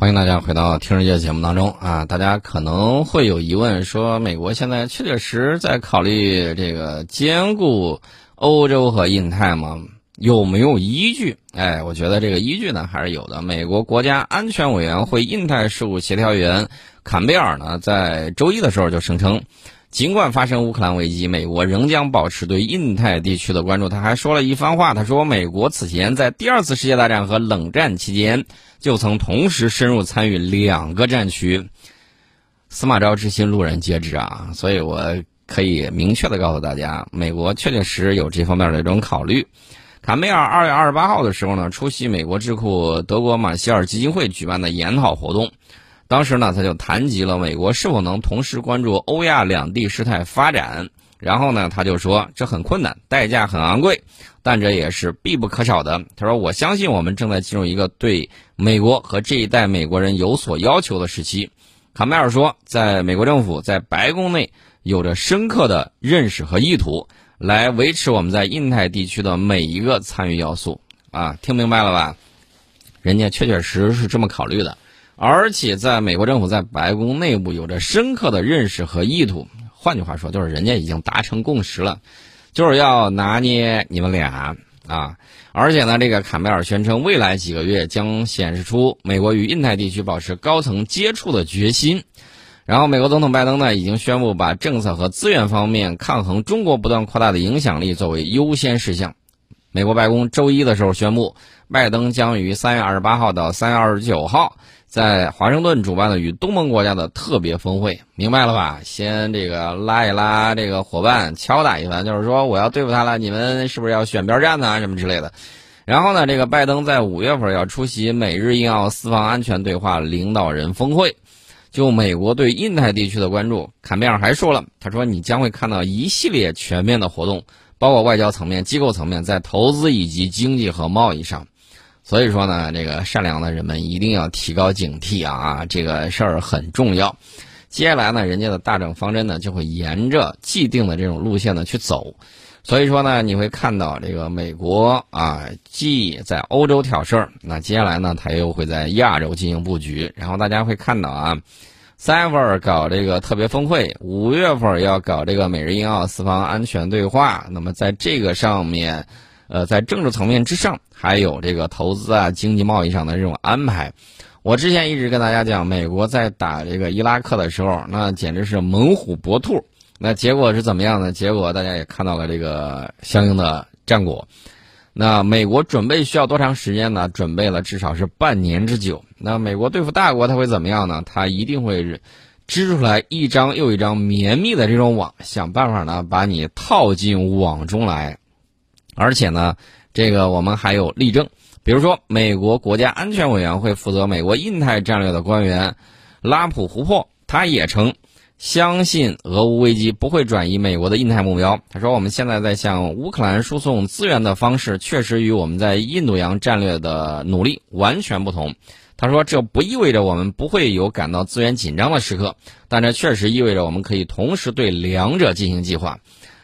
欢迎大家回到《听世界》节目当中啊！大家可能会有疑问，说美国现在确确实在考虑这个兼顾欧洲和印太吗？有没有依据？哎，我觉得这个依据呢还是有的。美国国家安全委员会印太事务协调员坎贝尔呢，在周一的时候就声称，尽管发生乌克兰危机，美国仍将保持对印太地区的关注。他还说了一番话，他说：“美国此前在第二次世界大战和冷战期间。”就曾同时深入参与两个战区，司马昭之心，路人皆知啊！所以我可以明确的告诉大家，美国确确实实有这方面的一种考虑。卡梅尔二月二十八号的时候呢，出席美国智库德国马歇尔基金会举办的研讨活动，当时呢，他就谈及了美国是否能同时关注欧亚两地事态发展。然后呢，他就说这很困难，代价很昂贵，但这也是必不可少的。他说：“我相信我们正在进入一个对美国和这一代美国人有所要求的时期。”卡梅尔说：“在美国政府在白宫内有着深刻的认识和意图，来维持我们在印太地区的每一个参与要素。”啊，听明白了吧？人家确确实实是这么考虑的，而且在美国政府在白宫内部有着深刻的认识和意图。换句话说，就是人家已经达成共识了，就是要拿捏你们俩啊！而且呢，这个坎贝尔宣称，未来几个月将显示出美国与印太地区保持高层接触的决心。然后，美国总统拜登呢，已经宣布把政策和资源方面抗衡中国不断扩大的影响力作为优先事项。美国白宫周一的时候宣布，拜登将于三月二十八号到三月二十九号。在华盛顿主办的与东盟国家的特别峰会，明白了吧？先这个拉一拉这个伙伴，敲打一番，就是说我要对付他了，你们是不是要选边站呢？什么之类的。然后呢，这个拜登在五月份要出席美日印澳四方安全对话领导人峰会。就美国对印太地区的关注，坎贝尔还说了，他说你将会看到一系列全面的活动，包括外交层面、机构层面，在投资以及经济和贸易上。所以说呢，这个善良的人们一定要提高警惕啊！这个事儿很重要。接下来呢，人家的大政方针呢就会沿着既定的这种路线呢去走。所以说呢，你会看到这个美国啊，既在欧洲挑事儿，那接下来呢，他又会在亚洲进行布局。然后大家会看到啊，三月份搞这个特别峰会，五月份要搞这个美日印澳四方安全对话。那么在这个上面。呃，在政治层面之上，还有这个投资啊、经济贸易上的这种安排。我之前一直跟大家讲，美国在打这个伊拉克的时候，那简直是猛虎搏兔。那结果是怎么样呢？结果大家也看到了这个相应的战果。那美国准备需要多长时间呢？准备了至少是半年之久。那美国对付大国，他会怎么样呢？他一定会织出来一张又一张绵密的这种网，想办法呢把你套进网中来。而且呢，这个我们还有例证，比如说美国国家安全委员会负责美国印太战略的官员拉普胡珀，他也称相信俄乌危机不会转移美国的印太目标。他说，我们现在在向乌克兰输送资源的方式，确实与我们在印度洋战略的努力完全不同。他说，这不意味着我们不会有感到资源紧张的时刻，但这确实意味着我们可以同时对两者进行计划。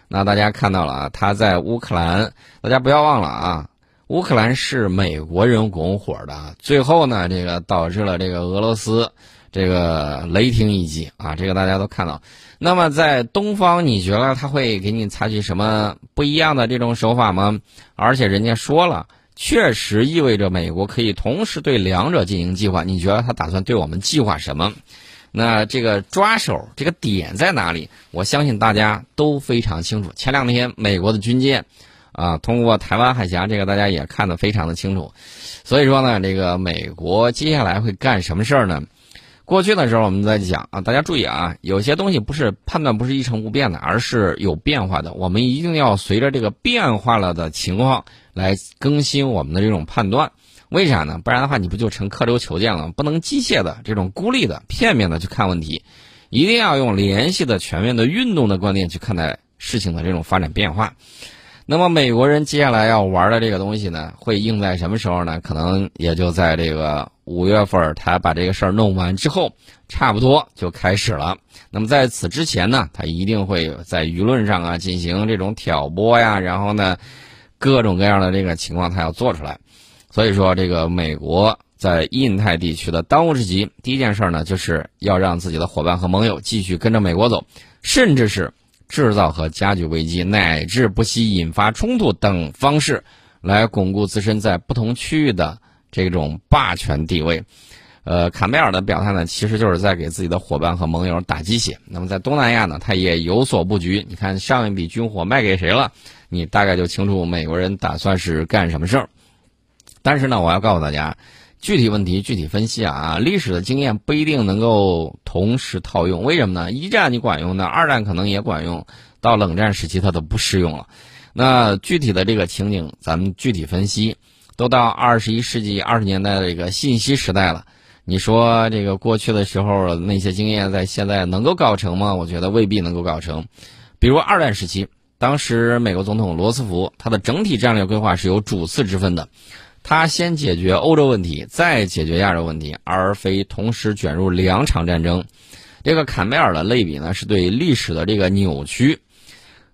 那大家看到了啊，他在乌克兰，大家不要忘了啊，乌克兰是美国人拱火的，最后呢，这个导致了这个俄罗斯这个雷霆一击啊，这个大家都看到。那么在东方，你觉得他会给你采取什么不一样的这种手法吗？而且人家说了，确实意味着美国可以同时对两者进行计划。你觉得他打算对我们计划什么？那这个抓手这个点在哪里？我相信大家都非常清楚。前两天美国的军舰啊通过台湾海峡，这个大家也看得非常的清楚。所以说呢，这个美国接下来会干什么事儿呢？过去的时候我们在讲啊，大家注意啊，有些东西不是判断不是一成不变的，而是有变化的。我们一定要随着这个变化了的情况来更新我们的这种判断。为啥呢？不然的话，你不就成刻舟求剑了？不能机械的、这种孤立的、片面的去看问题，一定要用联系的、全面的、运动的观念去看待事情的这种发展变化。那么，美国人接下来要玩的这个东西呢，会应在什么时候呢？可能也就在这个五月份，他把这个事儿弄完之后，差不多就开始了。那么在此之前呢，他一定会在舆论上啊进行这种挑拨呀，然后呢，各种各样的这个情况他要做出来。所以说，这个美国在印太地区的当务之急，第一件事呢，就是要让自己的伙伴和盟友继续跟着美国走，甚至是制造和加剧危机，乃至不惜引发冲突等方式，来巩固自身在不同区域的这种霸权地位。呃，卡梅尔的表态呢，其实就是在给自己的伙伴和盟友打鸡血。那么在东南亚呢，他也有所布局。你看上一笔军火卖给谁了？你大概就清楚美国人打算是干什么事儿。但是呢，我要告诉大家，具体问题具体分析啊，历史的经验不一定能够同时套用。为什么呢？一战你管用的，二战可能也管用，到冷战时期它都不适用了。那具体的这个情景，咱们具体分析。都到二十一世纪二十年代的这个信息时代了。你说这个过去的时候那些经验在现在能够搞成吗？我觉得未必能够搞成。比如二战时期，当时美国总统罗斯福他的整体战略规划是有主次之分的，他先解决欧洲问题，再解决亚洲问题，而非同时卷入两场战争。这个坎贝尔的类比呢，是对历史的这个扭曲。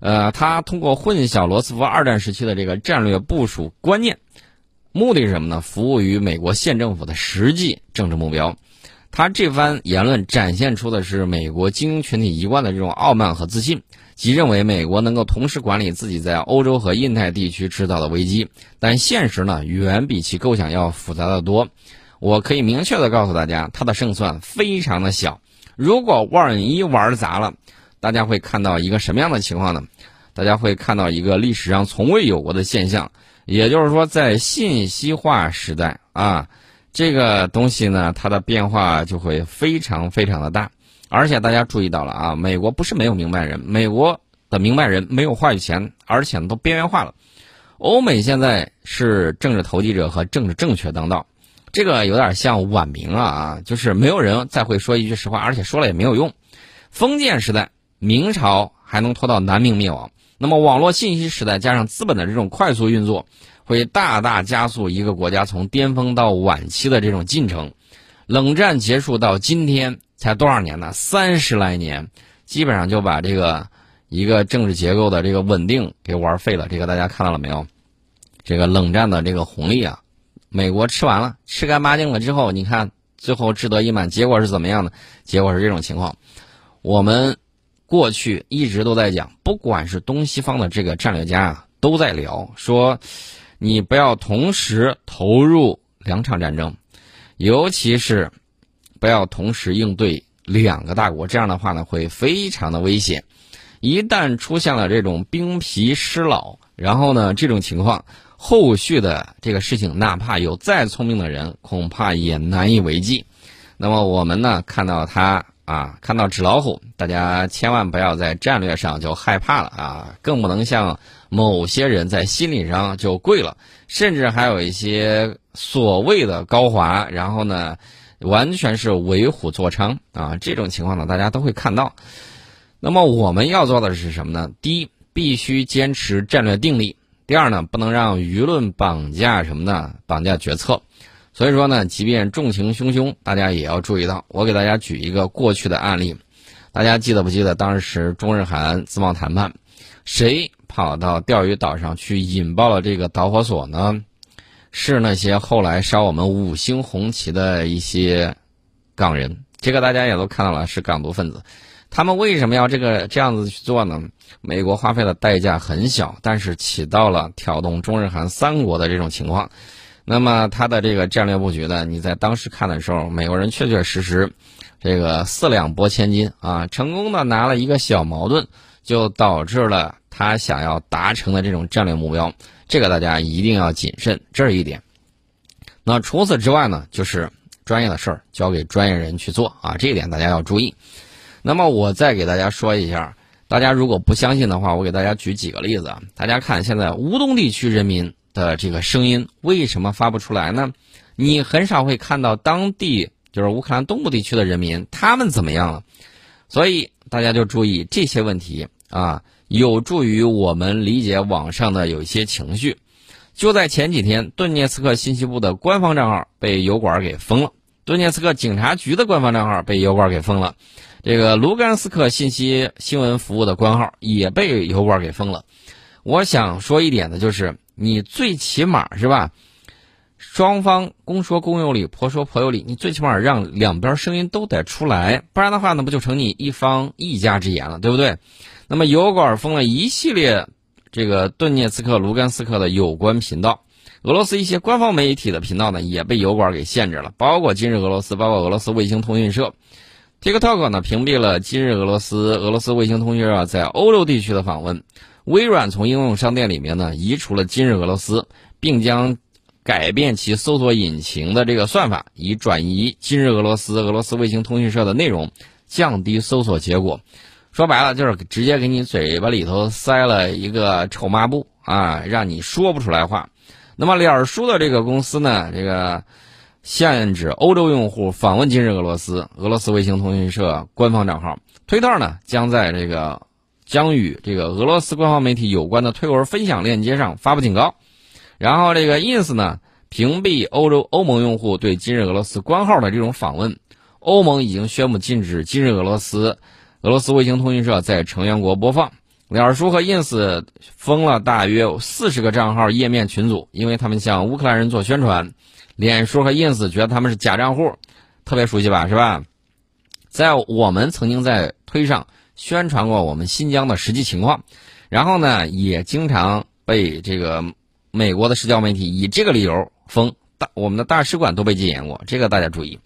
呃，他通过混淆罗斯福二战时期的这个战略部署观念。目的是什么呢？服务于美国县政府的实际政治目标。他这番言论展现出的是美国精英群体一贯的这种傲慢和自信，即认为美国能够同时管理自己在欧洲和印太地区制造的危机。但现实呢，远比其构想要复杂的多。我可以明确的告诉大家，他的胜算非常的小。如果万一玩砸了，大家会看到一个什么样的情况呢？大家会看到一个历史上从未有过的现象。也就是说，在信息化时代啊，这个东西呢，它的变化就会非常非常的大。而且大家注意到了啊，美国不是没有明白人，美国的明白人没有话语权，而且都边缘化了。欧美现在是政治投机者和政治正确当道，这个有点像晚明啊啊，就是没有人再会说一句实话，而且说了也没有用。封建时代，明朝还能拖到南明灭亡。那么，网络信息时代加上资本的这种快速运作，会大大加速一个国家从巅峰到晚期的这种进程。冷战结束到今天才多少年呢？三十来年，基本上就把这个一个政治结构的这个稳定给玩废了。这个大家看到了没有？这个冷战的这个红利啊，美国吃完了，吃干抹净了之后，你看最后志得意满，结果是怎么样的？结果是这种情况，我们。过去一直都在讲，不管是东西方的这个战略家啊，都在聊说，你不要同时投入两场战争，尤其是不要同时应对两个大国，这样的话呢，会非常的危险。一旦出现了这种兵疲尸老，然后呢，这种情况，后续的这个事情，哪怕有再聪明的人，恐怕也难以为继。那么我们呢，看到他。啊，看到纸老虎，大家千万不要在战略上就害怕了啊，更不能像某些人在心理上就跪了，甚至还有一些所谓的高华，然后呢，完全是为虎作伥啊，这种情况呢，大家都会看到。那么我们要做的是什么呢？第一，必须坚持战略定力；第二呢，不能让舆论绑架什么呢？绑架决策。所以说呢，即便众情汹汹，大家也要注意到。我给大家举一个过去的案例，大家记得不记得当时中日韩自贸谈判，谁跑到钓鱼岛上去引爆了这个导火索呢？是那些后来烧我们五星红旗的一些港人。这个大家也都看到了，是港独分子。他们为什么要这个这样子去做呢？美国花费的代价很小，但是起到了挑动中日韩三国的这种情况。那么他的这个战略布局呢？你在当时看的时候，美国人确确实实，这个四两拨千斤啊，成功的拿了一个小矛盾，就导致了他想要达成的这种战略目标。这个大家一定要谨慎，这是一点。那除此之外呢，就是专业的事儿交给专业人去做啊，这一点大家要注意。那么我再给大家说一下，大家如果不相信的话，我给大家举几个例子啊。大家看，现在乌东地区人民。的这个声音为什么发不出来呢？你很少会看到当地就是乌克兰东部地区的人民他们怎么样了，所以大家就注意这些问题啊，有助于我们理解网上的有一些情绪。就在前几天，顿涅茨克信息部的官方账号被油管给封了，顿涅茨克警察局的官方账号被油管给封了，这个卢甘斯克信息新闻服务的官号也被油管给封了。我想说一点的就是。你最起码是吧？双方公说公有理，婆说婆有理，你最起码让两边声音都得出来，不然的话呢，不就成你一方一家之言了，对不对？那么油管封了一系列这个顿涅茨克、卢甘斯克的有关频道，俄罗斯一些官方媒体的频道呢也被油管给限制了，包括今日俄罗斯，包括俄罗斯卫星通讯社。TikTok 呢屏蔽了今日俄罗斯、俄罗斯卫星通讯社在欧洲地区的访问。微软从应用商店里面呢移除了今日俄罗斯，并将。改变其搜索引擎的这个算法，以转移今日俄罗斯、俄罗斯卫星通讯社的内容，降低搜索结果。说白了，就是直接给你嘴巴里头塞了一个臭抹布啊，让你说不出来话。那么，脸书的这个公司呢，这个限制欧洲用户访问今日俄罗斯、俄罗斯卫星通讯社官方账号。推特呢，将在这个将与这个俄罗斯官方媒体有关的推文分享链接上发布警告。然后这个 ins 呢，屏蔽欧洲欧盟用户对今日俄罗斯官号的这种访问。欧盟已经宣布禁止今日俄罗斯、俄罗斯卫星通讯社在成员国播放。脸书和 ins 封了大约四十个账号页面群组，因为他们向乌克兰人做宣传。脸书和 ins 觉得他们是假账户，特别熟悉吧，是吧？在我们曾经在推上宣传过我们新疆的实际情况，然后呢，也经常被这个。美国的社交媒体以这个理由封大，我们的大使馆都被禁言过，这个大家注意。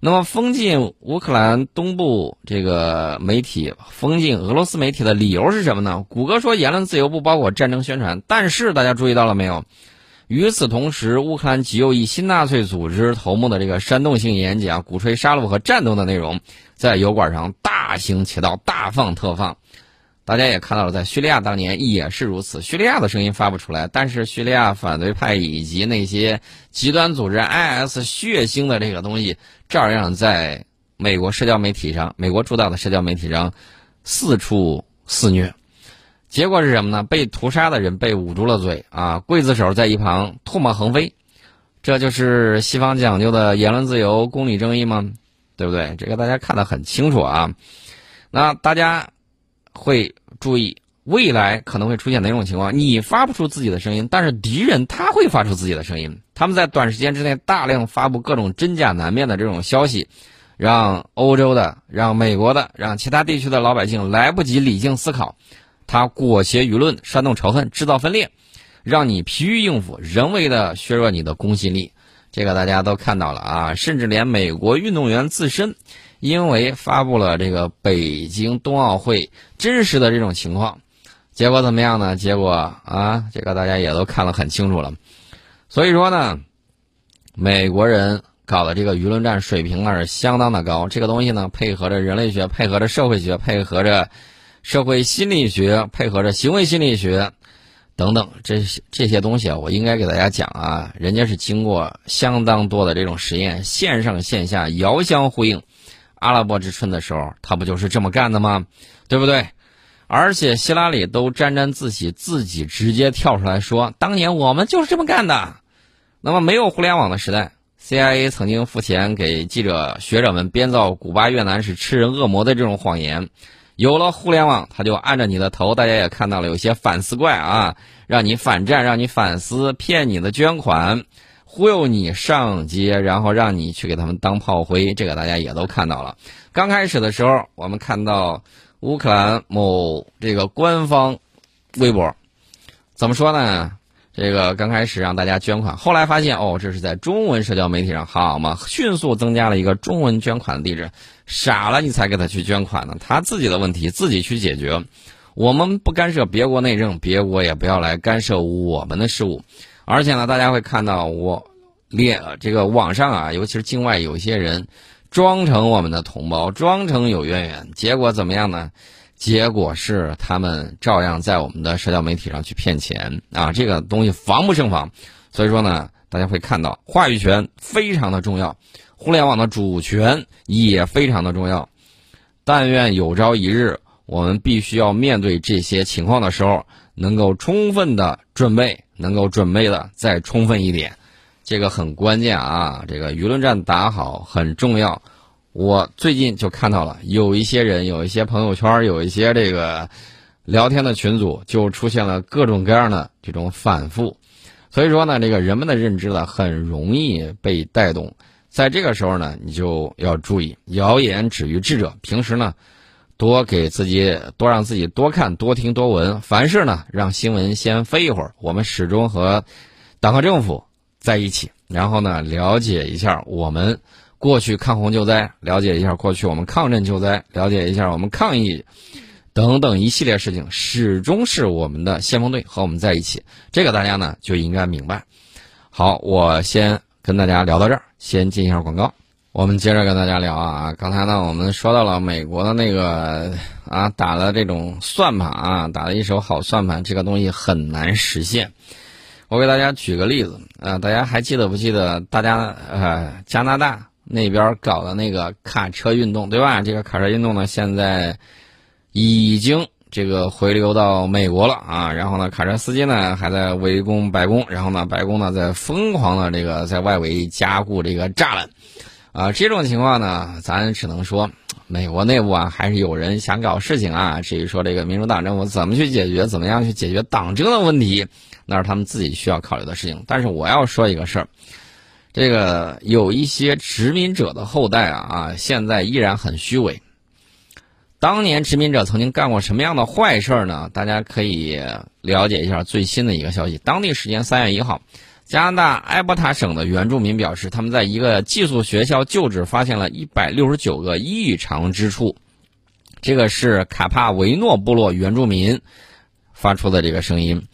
那么封禁乌克兰东部这个媒体，封禁俄罗斯媒体的理由是什么呢？谷歌说言论自由不包括战争宣传，但是大家注意到了没有？与此同时，乌克兰极右翼新纳粹组织头目的这个煽动性演讲，鼓吹杀戮和战斗的内容，在油管上大行其道，大放特放。大家也看到了，在叙利亚当年也是如此。叙利亚的声音发不出来，但是叙利亚反对派以及那些极端组织 IS 血腥的这个东西，照样在美国社交媒体上、美国主导的社交媒体上四处肆虐。结果是什么呢？被屠杀的人被捂住了嘴啊，刽子手在一旁唾沫横飞。这就是西方讲究的言论自由、公理正义吗？对不对？这个大家看得很清楚啊。那大家。会注意未来可能会出现哪种情况？你发不出自己的声音，但是敌人他会发出自己的声音。他们在短时间之内大量发布各种真假难辨的这种消息，让欧洲的、让美国的、让其他地区的老百姓来不及理性思考，他裹挟舆论、煽动仇恨、制造分裂，让你疲于应付，人为的削弱你的公信力。这个大家都看到了啊，甚至连美国运动员自身。因为发布了这个北京冬奥会真实的这种情况，结果怎么样呢？结果啊，这个大家也都看得很清楚了。所以说呢，美国人搞的这个舆论战水平那是相当的高。这个东西呢，配合着人类学，配合着社会学，配合着社会心理学，配合着行为心理学等等，这些这些东西啊，我应该给大家讲啊，人家是经过相当多的这种实验，线上线下遥相呼应。阿拉伯之春的时候，他不就是这么干的吗？对不对？而且希拉里都沾沾自喜，自己直接跳出来说：“当年我们就是这么干的。”那么没有互联网的时代，CIA 曾经付钱给记者、学者们编造古巴、越南是吃人恶魔的这种谎言。有了互联网，他就按着你的头。大家也看到了，有些反思怪啊，让你反战，让你反思，骗你的捐款。忽悠你上街，然后让你去给他们当炮灰，这个大家也都看到了。刚开始的时候，我们看到乌克兰某这个官方微博怎么说呢？这个刚开始让大家捐款，后来发现哦，这是在中文社交媒体上，好嘛，迅速增加了一个中文捐款的地址。傻了你才给他去捐款呢？他自己的问题自己去解决，我们不干涉别国内政，别国也不要来干涉我们的事务。而且呢，大家会看到我列这个网上啊，尤其是境外有些人装成我们的同胞，装成有渊源，结果怎么样呢？结果是他们照样在我们的社交媒体上去骗钱啊！这个东西防不胜防，所以说呢，大家会看到话语权非常的重要，互联网的主权也非常的重要。但愿有朝一日，我们必须要面对这些情况的时候，能够充分的准备。能够准备的再充分一点，这个很关键啊！这个舆论战打好很重要。我最近就看到了，有一些人，有一些朋友圈，有一些这个聊天的群组，就出现了各种各样的这种反复。所以说呢，这个人们的认知呢，很容易被带动。在这个时候呢，你就要注意，谣言止于智者。平时呢，多给自己多让自己多看多听多闻，凡事呢，让新闻先飞一会儿。我们始终和党和政府在一起，然后呢，了解一下我们过去抗洪救灾，了解一下过去我们抗震救灾，了解一下我们抗疫。等等一系列事情，始终是我们的先锋队和我们在一起，这个大家呢就应该明白。好，我先跟大家聊到这儿，先进一下广告，我们接着跟大家聊啊。刚才呢，我们说到了美国的那个啊，打了这种算盘啊，打了一手好算盘，这个东西很难实现。我给大家举个例子啊，大家还记得不记得大家呃加拿大那边搞的那个卡车运动，对吧？这个卡车运动呢，现在。已经这个回流到美国了啊，然后呢，卡车司机呢还在围攻白宫，然后呢，白宫呢在疯狂的这个在外围加固这个栅栏，啊，这种情况呢，咱只能说美国内部啊还是有人想搞事情啊。至于说这个民主党政府怎么去解决，怎么样去解决党争的问题，那是他们自己需要考虑的事情。但是我要说一个事儿，这个有一些殖民者的后代啊啊，现在依然很虚伪。当年殖民者曾经干过什么样的坏事呢？大家可以了解一下最新的一个消息。当地时间三月一号，加拿大埃伯塔省的原住民表示，他们在一个寄宿学校旧址发现了一百六十九个异常之处。这个是卡帕维诺部落原住民发出的这个声音。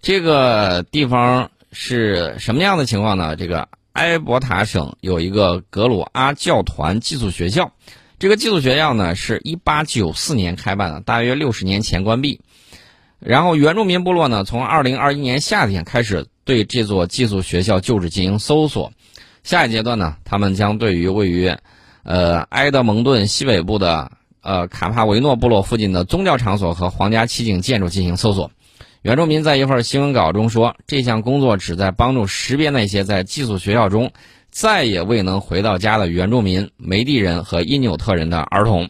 这个地方是什么样的情况呢？这个埃伯塔省有一个格鲁阿教团寄宿学校。这个寄宿学校呢，是一八九四年开办的，大约六十年前关闭。然后原住民部落呢，从二零二一年夏天开始对这座寄宿学校旧址进行搜索。下一阶段呢，他们将对于位于，呃埃德蒙顿西北部的呃卡帕维诺部落附近的宗教场所和皇家七景建筑进行搜索。原住民在一份新闻稿中说，这项工作旨在帮助识别那些在寄宿学校中。再也未能回到家的原住民梅地人和因纽特人的儿童，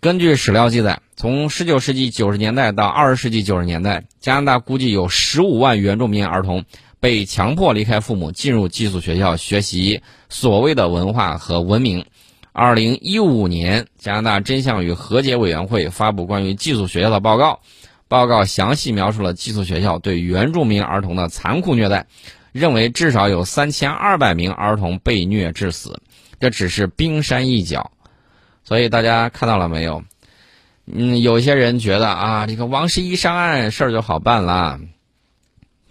根据史料记载，从19世纪90年代到20世纪90年代，加拿大估计有15万原住民儿童被强迫离开父母，进入寄宿学校学习所谓的文化和文明。2015年，加拿大真相与和解委员会发布关于寄宿学校的报告，报告详细描述了寄宿学校对原住民儿童的残酷虐待。认为至少有三千二百名儿童被虐致死，这只是冰山一角。所以大家看到了没有？嗯，有些人觉得啊，这个王十一上岸事儿就好办了。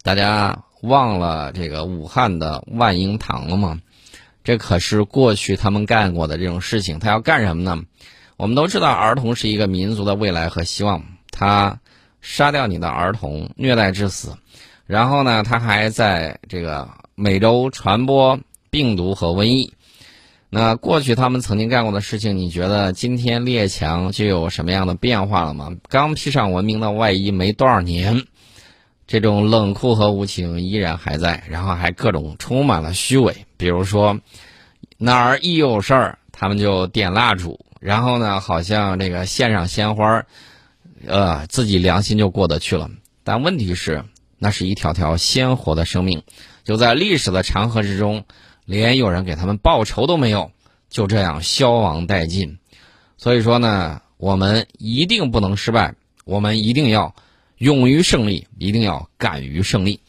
大家忘了这个武汉的万婴堂了吗？这可是过去他们干过的这种事情。他要干什么呢？我们都知道，儿童是一个民族的未来和希望。他杀掉你的儿童，虐待致死。然后呢，他还在这个美洲传播病毒和瘟疫。那过去他们曾经干过的事情，你觉得今天列强就有什么样的变化了吗？刚披上文明的外衣没多少年，这种冷酷和无情依然还在，然后还各种充满了虚伪。比如说，哪儿一有事儿，他们就点蜡烛，然后呢，好像这个献上鲜花，呃，自己良心就过得去了。但问题是。那是一条条鲜活的生命，就在历史的长河之中，连有人给他们报仇都没有，就这样消亡殆尽。所以说呢，我们一定不能失败，我们一定要勇于胜利，一定要敢于胜利。